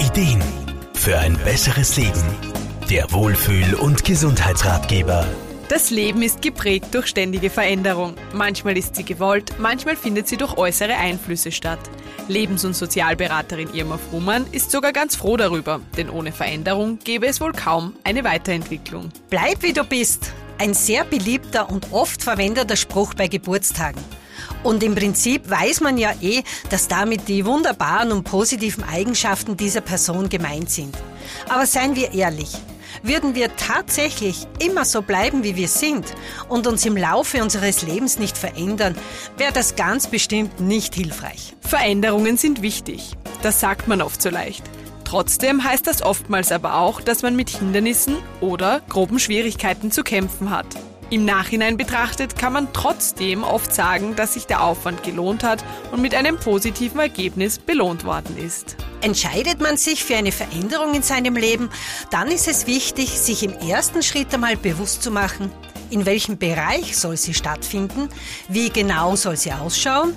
Ideen für ein besseres Leben. Der Wohlfühl- und Gesundheitsratgeber. Das Leben ist geprägt durch ständige Veränderung. Manchmal ist sie gewollt, manchmal findet sie durch äußere Einflüsse statt. Lebens- und Sozialberaterin Irma Frumann ist sogar ganz froh darüber, denn ohne Veränderung gäbe es wohl kaum eine Weiterentwicklung. Bleib wie du bist. Ein sehr beliebter und oft verwendeter Spruch bei Geburtstagen. Und im Prinzip weiß man ja eh, dass damit die wunderbaren und positiven Eigenschaften dieser Person gemeint sind. Aber seien wir ehrlich, würden wir tatsächlich immer so bleiben, wie wir sind und uns im Laufe unseres Lebens nicht verändern, wäre das ganz bestimmt nicht hilfreich. Veränderungen sind wichtig. Das sagt man oft so leicht. Trotzdem heißt das oftmals aber auch, dass man mit Hindernissen oder groben Schwierigkeiten zu kämpfen hat. Im Nachhinein betrachtet kann man trotzdem oft sagen, dass sich der Aufwand gelohnt hat und mit einem positiven Ergebnis belohnt worden ist. Entscheidet man sich für eine Veränderung in seinem Leben, dann ist es wichtig, sich im ersten Schritt einmal bewusst zu machen, in welchem Bereich soll sie stattfinden, wie genau soll sie ausschauen,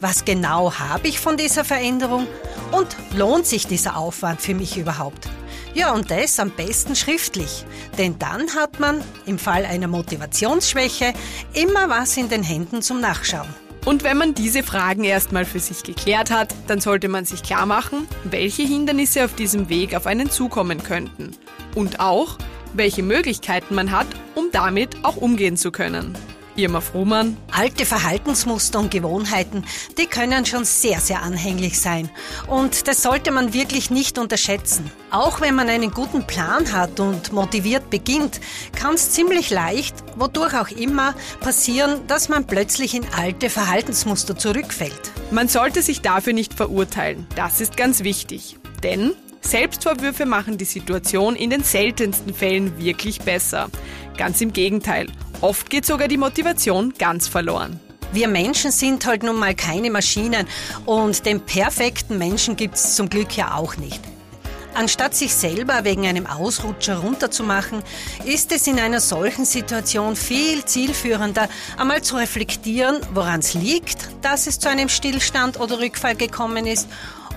was genau habe ich von dieser Veränderung und lohnt sich dieser Aufwand für mich überhaupt. Ja, und das am besten schriftlich, denn dann hat man im Fall einer Motivationsschwäche immer was in den Händen zum Nachschauen. Und wenn man diese Fragen erstmal für sich geklärt hat, dann sollte man sich klar machen, welche Hindernisse auf diesem Weg auf einen zukommen könnten. Und auch, welche Möglichkeiten man hat, um damit auch umgehen zu können. Irma Fruhmann. Alte Verhaltensmuster und Gewohnheiten, die können schon sehr, sehr anhänglich sein. Und das sollte man wirklich nicht unterschätzen. Auch wenn man einen guten Plan hat und motiviert beginnt, kann es ziemlich leicht, wodurch auch immer, passieren, dass man plötzlich in alte Verhaltensmuster zurückfällt. Man sollte sich dafür nicht verurteilen. Das ist ganz wichtig. Denn Selbstvorwürfe machen die Situation in den seltensten Fällen wirklich besser. Ganz im Gegenteil. Oft geht sogar die Motivation ganz verloren. Wir Menschen sind halt nun mal keine Maschinen und den perfekten Menschen gibt es zum Glück ja auch nicht. Anstatt sich selber wegen einem Ausrutscher runterzumachen, ist es in einer solchen Situation viel zielführender, einmal zu reflektieren, woran es liegt, dass es zu einem Stillstand oder Rückfall gekommen ist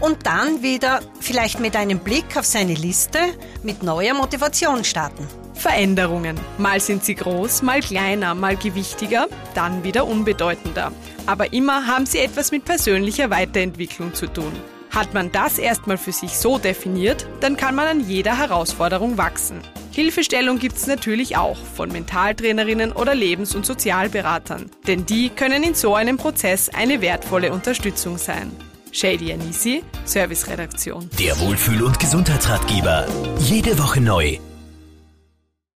und dann wieder vielleicht mit einem Blick auf seine Liste mit neuer Motivation starten. Veränderungen. Mal sind sie groß, mal kleiner, mal gewichtiger, dann wieder unbedeutender. Aber immer haben sie etwas mit persönlicher Weiterentwicklung zu tun. Hat man das erstmal für sich so definiert, dann kann man an jeder Herausforderung wachsen. Hilfestellung gibt es natürlich auch von Mentaltrainerinnen oder Lebens- und Sozialberatern, denn die können in so einem Prozess eine wertvolle Unterstützung sein. Shady Anisi, Serviceredaktion. Der Wohlfühl- und Gesundheitsratgeber. Jede Woche neu